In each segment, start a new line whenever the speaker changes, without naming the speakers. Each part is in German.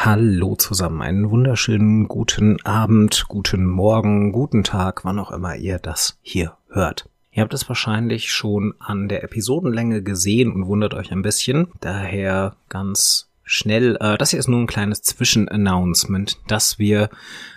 Hallo zusammen, einen wunderschönen guten Abend, guten Morgen, guten Tag, wann auch immer ihr das hier hört. Ihr habt es wahrscheinlich schon an der Episodenlänge gesehen und wundert euch ein bisschen. Daher ganz schnell, äh, das hier ist nur ein kleines Zwischenannouncement, dass wir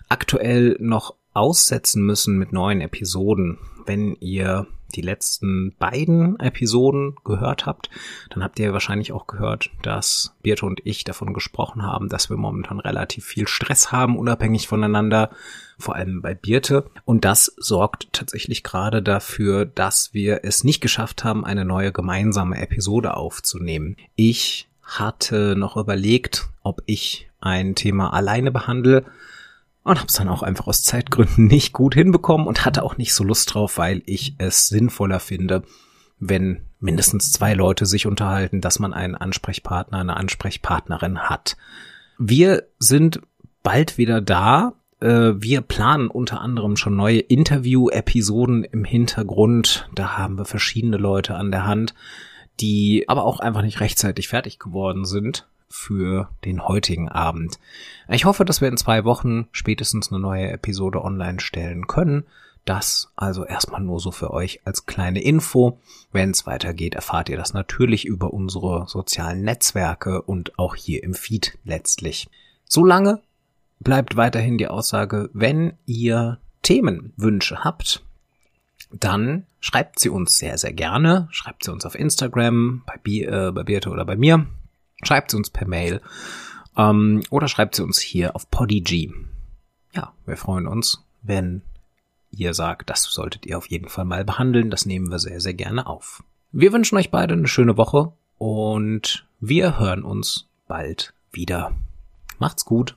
aktuell noch aussetzen müssen mit neuen Episoden. Wenn ihr die letzten beiden Episoden gehört habt, dann habt ihr wahrscheinlich auch gehört, dass Birte und ich davon gesprochen haben, dass wir momentan relativ viel Stress haben, unabhängig voneinander, vor allem bei Birte. Und das sorgt tatsächlich gerade dafür, dass wir es nicht geschafft haben, eine neue gemeinsame Episode aufzunehmen. Ich hatte noch überlegt, ob ich ein Thema alleine behandle, und habe es dann auch einfach aus Zeitgründen nicht gut hinbekommen und hatte auch nicht so Lust drauf, weil ich es sinnvoller finde, wenn mindestens zwei Leute sich unterhalten, dass man einen Ansprechpartner, eine Ansprechpartnerin hat. Wir sind bald wieder da. Äh, wir planen unter anderem schon neue Interview-Episoden im Hintergrund. Da haben wir verschiedene Leute an der Hand, die aber auch einfach nicht rechtzeitig fertig geworden sind für den heutigen Abend. Ich hoffe, dass wir in zwei Wochen spätestens eine neue Episode online stellen können. Das also erstmal nur so für euch als kleine Info. Wenn es weitergeht, erfahrt ihr das natürlich über unsere sozialen Netzwerke und auch hier im Feed letztlich. Solange bleibt weiterhin die Aussage, wenn ihr Themenwünsche habt, dann schreibt sie uns sehr, sehr gerne. Schreibt sie uns auf Instagram, bei, Bi äh, bei Birte oder bei mir. Schreibt sie uns per Mail ähm, oder schreibt sie uns hier auf Podigy. Ja, wir freuen uns, wenn ihr sagt, das solltet ihr auf jeden Fall mal behandeln. Das nehmen wir sehr, sehr gerne auf. Wir wünschen euch beide eine schöne Woche und wir hören uns bald wieder. Macht's gut.